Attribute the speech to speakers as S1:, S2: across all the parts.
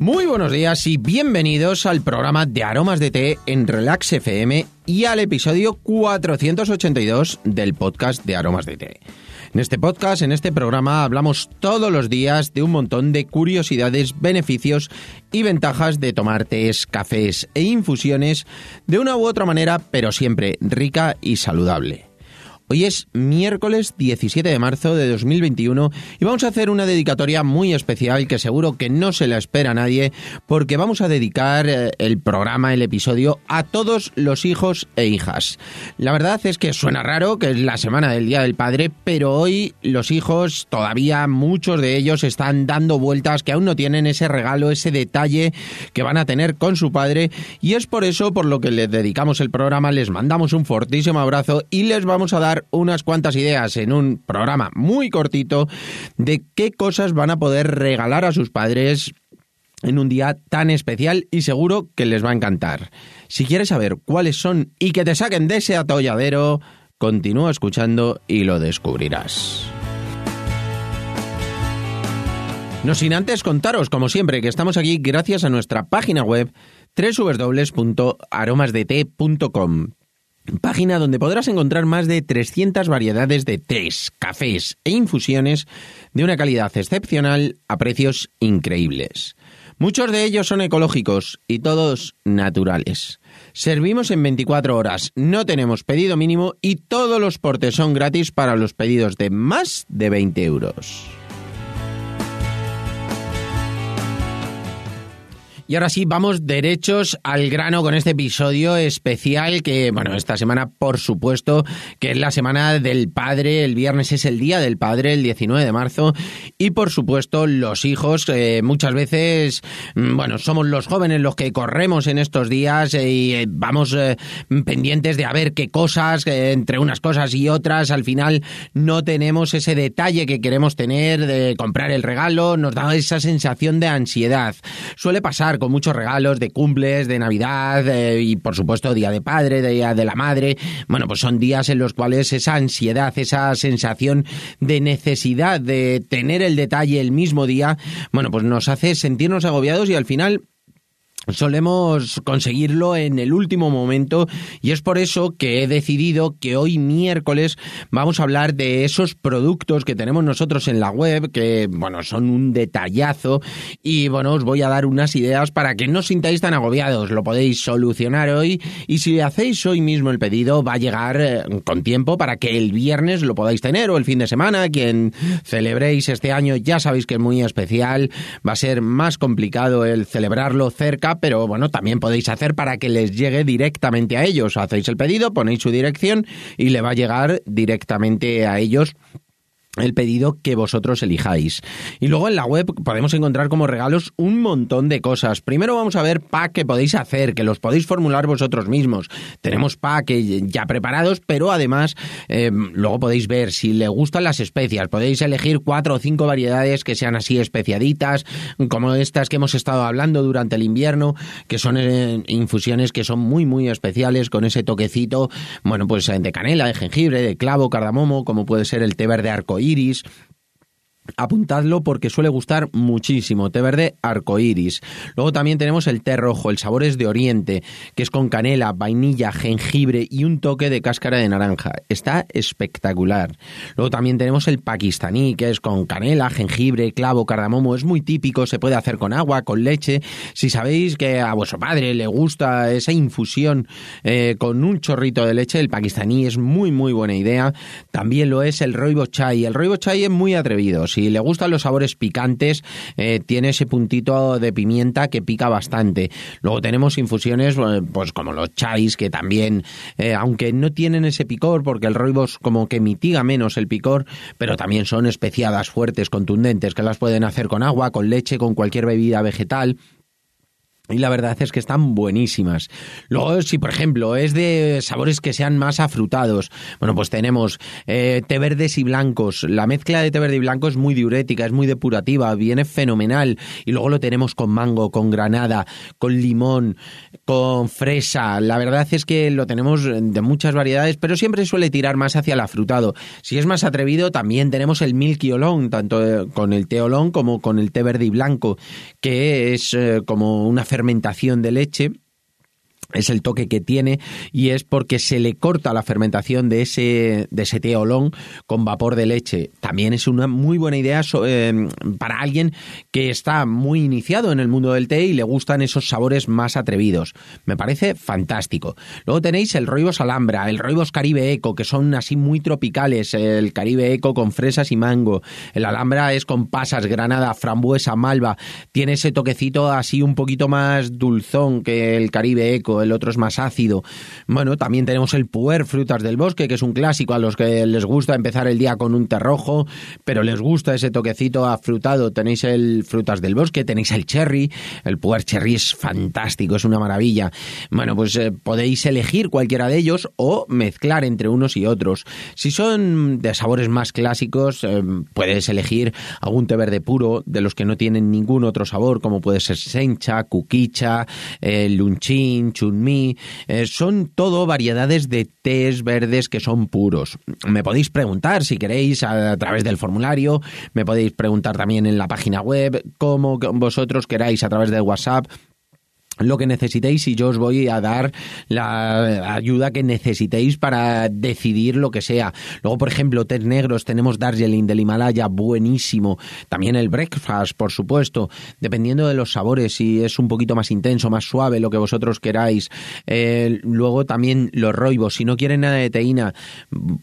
S1: Muy buenos días y bienvenidos al programa de Aromas de Té en Relax FM y al episodio 482 del podcast de Aromas de Té. En este podcast, en este programa, hablamos todos los días de un montón de curiosidades, beneficios y ventajas de tomar tés, cafés e infusiones de una u otra manera, pero siempre rica y saludable. Hoy es miércoles 17 de marzo de 2021 y vamos a hacer una dedicatoria muy especial que seguro que no se la espera a nadie porque vamos a dedicar eh, el programa, el episodio a todos los hijos e hijas. La verdad es que suena raro que es la semana del Día del Padre, pero hoy los hijos todavía muchos de ellos están dando vueltas que aún no tienen ese regalo, ese detalle que van a tener con su padre y es por eso por lo que les dedicamos el programa, les mandamos un fortísimo abrazo y les vamos a dar unas cuantas ideas en un programa muy cortito de qué cosas van a poder regalar a sus padres en un día tan especial y seguro que les va a encantar. Si quieres saber cuáles son y que te saquen de ese atolladero, continúa escuchando y lo descubrirás. No sin antes contaros, como siempre, que estamos aquí gracias a nuestra página web www.aromasdete.com página donde podrás encontrar más de 300 variedades de tés, cafés e infusiones de una calidad excepcional a precios increíbles. Muchos de ellos son ecológicos y todos naturales. Servimos en 24 horas, no tenemos pedido mínimo y todos los portes son gratis para los pedidos de más de 20 euros. Y ahora sí, vamos derechos al grano con este episodio especial que, bueno, esta semana, por supuesto, que es la semana del padre, el viernes es el día del padre, el 19 de marzo, y por supuesto los hijos, eh, muchas veces, mm, bueno, somos los jóvenes los que corremos en estos días eh, y eh, vamos pendientes de a ver qué cosas, entre unas cosas y otras, al final no tenemos ese detalle que queremos tener de comprar el regalo, nos da esa sensación de ansiedad. Suele pasar con muchos regalos de cumples, de Navidad eh, y por supuesto Día de Padre, Día de la Madre. Bueno, pues son días en los cuales esa ansiedad, esa sensación de necesidad de tener el detalle el mismo día, bueno, pues nos hace sentirnos agobiados y al final solemos conseguirlo en el último momento y es por eso que he decidido que hoy miércoles vamos a hablar de esos productos que tenemos nosotros en la web que bueno son un detallazo y bueno os voy a dar unas ideas para que no os sintáis tan agobiados. Lo podéis solucionar hoy y si hacéis hoy mismo el pedido va a llegar eh, con tiempo para que el viernes lo podáis tener o el fin de semana. Quien celebréis este año ya sabéis que es muy especial. Va a ser más complicado el celebrarlo cerca pero bueno, también podéis hacer para que les llegue directamente a ellos. Hacéis el pedido, ponéis su dirección y le va a llegar directamente a ellos el pedido que vosotros elijáis. Y luego en la web podemos encontrar como regalos un montón de cosas. Primero vamos a ver pack que podéis hacer, que los podéis formular vosotros mismos. Tenemos pack ya preparados, pero además eh, luego podéis ver si le gustan las especias. Podéis elegir cuatro o cinco variedades que sean así especiaditas, como estas que hemos estado hablando durante el invierno, que son eh, infusiones que son muy muy especiales con ese toquecito, bueno, pues de canela, de jengibre, de clavo, cardamomo, como puede ser el té verde arcoíris diabetes Apuntadlo porque suele gustar muchísimo. Té verde arcoiris. Luego también tenemos el té rojo, el sabor es de Oriente, que es con canela, vainilla, jengibre y un toque de cáscara de naranja. Está espectacular. Luego también tenemos el pakistaní, que es con canela, jengibre, clavo, cardamomo. Es muy típico, se puede hacer con agua, con leche. Si sabéis que a vuestro padre le gusta esa infusión eh, con un chorrito de leche, el pakistaní es muy, muy buena idea. También lo es el rooibos chai. El rooibos chai es muy atrevido si le gustan los sabores picantes, eh, tiene ese puntito de pimienta que pica bastante. Luego tenemos infusiones, eh, pues como los chais, que también, eh, aunque no tienen ese picor, porque el roibos como que mitiga menos el picor, pero también son especiadas fuertes, contundentes, que las pueden hacer con agua, con leche, con cualquier bebida vegetal. Y la verdad es que están buenísimas. Luego, si por ejemplo es de sabores que sean más afrutados, bueno, pues tenemos eh, té verdes y blancos. La mezcla de té verde y blanco es muy diurética, es muy depurativa, viene fenomenal. Y luego lo tenemos con mango, con granada, con limón, con fresa. La verdad es que lo tenemos de muchas variedades, pero siempre suele tirar más hacia el afrutado. Si es más atrevido, también tenemos el milky olón, tanto eh, con el té olón como con el té verde y blanco, que es eh, como una fermentación de leche es el toque que tiene y es porque se le corta la fermentación de ese, de ese té olón con vapor de leche. También es una muy buena idea eh, para alguien que está muy iniciado en el mundo del té y le gustan esos sabores más atrevidos. Me parece fantástico. Luego tenéis el roibos alhambra, el roibos caribe eco, que son así muy tropicales. El caribe eco con fresas y mango. El alhambra es con pasas, granada, frambuesa, malva. Tiene ese toquecito así un poquito más dulzón que el caribe eco el otro es más ácido. Bueno, también tenemos el puer frutas del bosque, que es un clásico a los que les gusta empezar el día con un té rojo, pero les gusta ese toquecito afrutado. Tenéis el frutas del bosque, tenéis el cherry, el puer cherry es fantástico, es una maravilla. Bueno, pues eh, podéis elegir cualquiera de ellos o mezclar entre unos y otros. Si son de sabores más clásicos, eh, puedes elegir algún té verde puro de los que no tienen ningún otro sabor, como puede ser sencha, cuquicha, eh, lunchín, eh, son todo variedades de tés verdes que son puros. Me podéis preguntar si queréis a, través del formulario, me podéis preguntar también en la página web, como vosotros queráis a través de WhatsApp lo que necesitéis y yo os voy a dar la ayuda que necesitéis para decidir lo que sea. Luego, por ejemplo, té negros, tenemos Darjeeling del Himalaya, buenísimo. También el breakfast, por supuesto, dependiendo de los sabores, si es un poquito más intenso, más suave, lo que vosotros queráis. Eh, luego también los roibos, si no quieren nada de teína,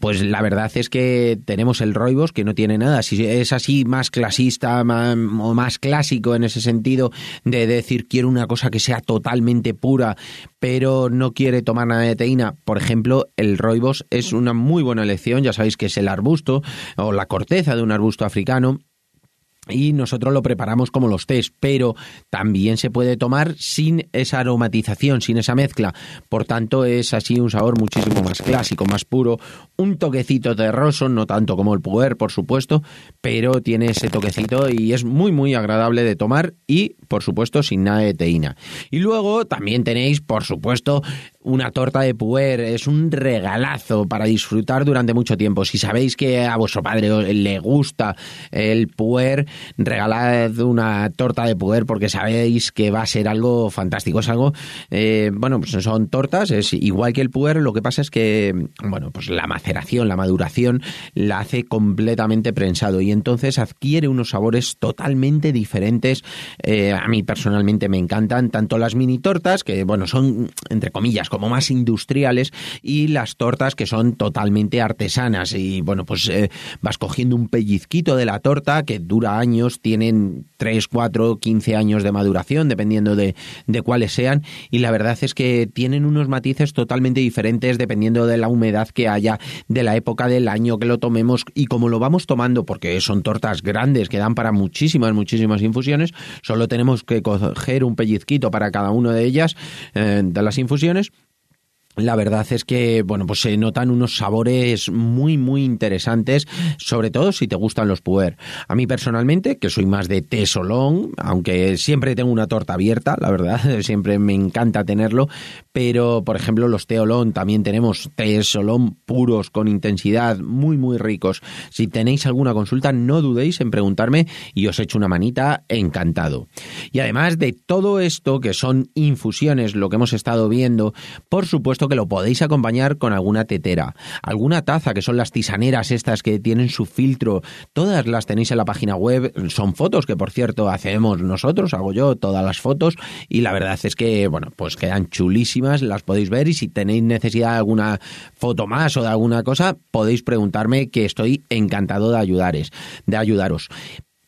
S1: pues la verdad es que tenemos el roibos que no tiene nada. Si es así más clasista o más clásico en ese sentido de decir quiero una cosa que sea totalmente pura, pero no quiere tomar nada de teína, por ejemplo, el roibos es una muy buena elección, ya sabéis que es el arbusto o la corteza de un arbusto africano y nosotros lo preparamos como los tés, pero también se puede tomar sin esa aromatización, sin esa mezcla. Por tanto, es así un sabor muchísimo más clásico, más puro, un toquecito terroso, no tanto como el puer, por supuesto, pero tiene ese toquecito y es muy muy agradable de tomar y, por supuesto, sin nada de teína. Y luego también tenéis, por supuesto, una torta de puer, es un regalazo para disfrutar durante mucho tiempo. Si sabéis que a vuestro padre le gusta el puer, regalad una torta de puer porque sabéis que va a ser algo fantástico. Es algo, eh, bueno, pues son tortas, es igual que el puer, lo que pasa es que, bueno, pues la maceración, la maduración la hace completamente prensado y entonces adquiere unos sabores totalmente diferentes. Eh, a mí personalmente me encantan tanto las mini tortas, que, bueno, son, entre comillas, como más industriales y las tortas que son totalmente artesanas. Y bueno pues eh, vas cogiendo un pellizquito de la torta que dura años, tienen 3, 4, 15 años de maduración dependiendo de, de cuáles sean. Y la verdad es que tienen unos matices totalmente diferentes dependiendo de la humedad que haya, de la época del año que lo tomemos y como lo vamos tomando porque son tortas grandes que dan para muchísimas, muchísimas infusiones, solo tenemos que coger un pellizquito para cada una de ellas eh, de las infusiones la verdad es que, bueno, pues se notan unos sabores muy, muy interesantes, sobre todo si te gustan los puer. A mí personalmente, que soy más de té solón, aunque siempre tengo una torta abierta, la verdad, siempre me encanta tenerlo, pero, por ejemplo, los té olón también tenemos té solón puros, con intensidad, muy, muy ricos. Si tenéis alguna consulta, no dudéis en preguntarme y os echo una manita, encantado. Y además de todo esto, que son infusiones, lo que hemos estado viendo, por supuesto, que lo podéis acompañar con alguna tetera, alguna taza, que son las tisaneras estas que tienen su filtro. Todas las tenéis en la página web. Son fotos que, por cierto, hacemos nosotros, hago yo todas las fotos. Y la verdad es que, bueno, pues quedan chulísimas, las podéis ver. Y si tenéis necesidad de alguna foto más o de alguna cosa, podéis preguntarme que estoy encantado de ayudaros. De ayudaros.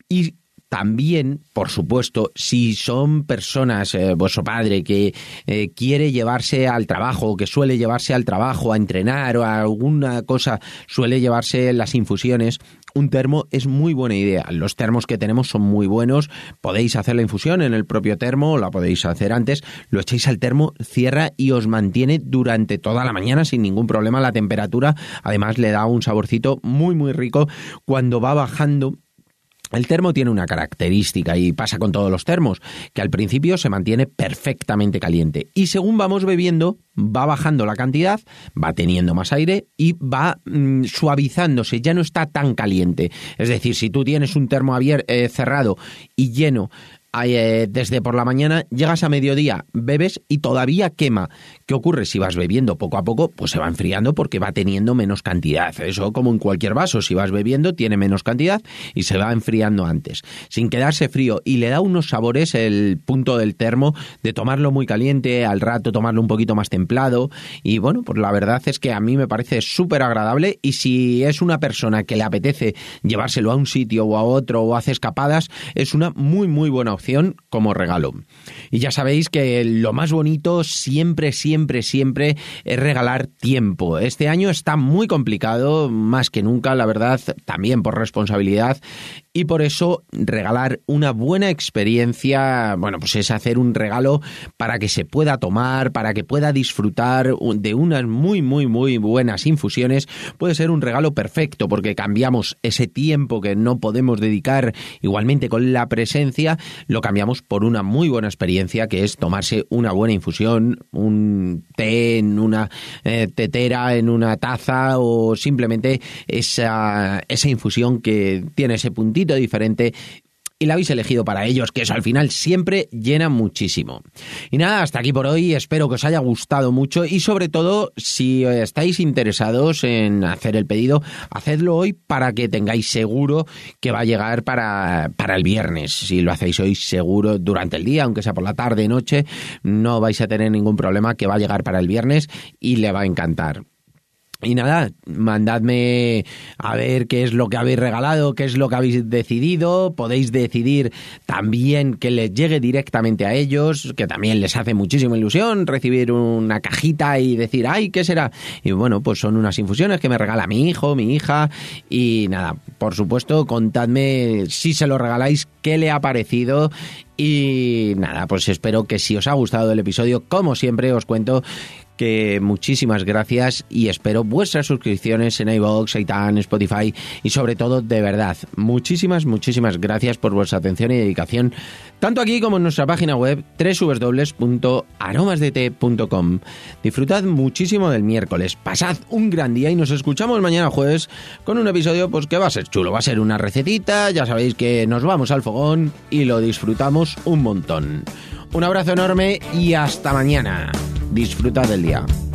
S1: Y también, por supuesto, si son personas, eh, vuestro padre, que eh, quiere llevarse al trabajo, que suele llevarse al trabajo a entrenar o a alguna cosa, suele llevarse las infusiones, un termo es muy buena idea. Los termos que tenemos son muy buenos. Podéis hacer la infusión en el propio termo, la podéis hacer antes. Lo echáis al termo, cierra y os mantiene durante toda la mañana sin ningún problema la temperatura. Además le da un saborcito muy muy rico cuando va bajando el termo tiene una característica y pasa con todos los termos, que al principio se mantiene perfectamente caliente y según vamos bebiendo va bajando la cantidad, va teniendo más aire y va mm, suavizándose, ya no está tan caliente. Es decir, si tú tienes un termo abierto, eh, cerrado y lleno desde por la mañana, llegas a mediodía, bebes y todavía quema. ¿Qué ocurre? Si vas bebiendo poco a poco, pues se va enfriando porque va teniendo menos cantidad. Eso como en cualquier vaso, si vas bebiendo tiene menos cantidad y se va enfriando antes. Sin quedarse frío y le da unos sabores el punto del termo de tomarlo muy caliente, al rato tomarlo un poquito más templado y bueno, pues la verdad es que a mí me parece súper agradable y si es una persona que le apetece llevárselo a un sitio o a otro o hace escapadas, es una muy muy buena opción como regalo. Y ya sabéis que lo más bonito siempre, siempre, siempre es regalar tiempo. Este año está muy complicado, más que nunca, la verdad, también por responsabilidad y por eso regalar una buena experiencia, bueno, pues es hacer un regalo para que se pueda tomar, para que pueda disfrutar de unas muy, muy, muy buenas infusiones, puede ser un regalo perfecto porque cambiamos ese tiempo que no podemos dedicar igualmente con la presencia, lo cambiamos por una muy buena experiencia que es tomarse una buena infusión, un té en una eh, tetera, en una taza o simplemente esa, esa infusión que tiene ese puntito diferente y la habéis elegido para ellos, que eso al final siempre llena muchísimo. Y nada, hasta aquí por hoy, espero que os haya gustado mucho y sobre todo si estáis interesados en hacer el pedido, hacedlo hoy para que tengáis seguro que va a llegar para, para el viernes. Si lo hacéis hoy seguro durante el día, aunque sea por la tarde, noche, no vais a tener ningún problema que va a llegar para el viernes y le va a encantar. Y nada, mandadme a ver qué es lo que habéis regalado, qué es lo que habéis decidido. Podéis decidir también que les llegue directamente a ellos, que también les hace muchísima ilusión recibir una cajita y decir, ay, ¿qué será? Y bueno, pues son unas infusiones que me regala mi hijo, mi hija. Y nada, por supuesto, contadme si se lo regaláis, qué le ha parecido y nada, pues espero que si os ha gustado el episodio, como siempre os cuento que muchísimas gracias y espero vuestras suscripciones en iVoox, Aitan, Spotify y sobre todo, de verdad, muchísimas, muchísimas gracias por vuestra atención y dedicación, tanto aquí como en nuestra página web www.aromasdt.com. Disfrutad muchísimo del miércoles, pasad un gran día y nos escuchamos mañana jueves con un episodio pues que va a ser chulo, va a ser una recetita, ya sabéis que nos vamos al fogón y lo disfrutamos un montón. Un abrazo enorme y hasta mañana. Disfruta del día.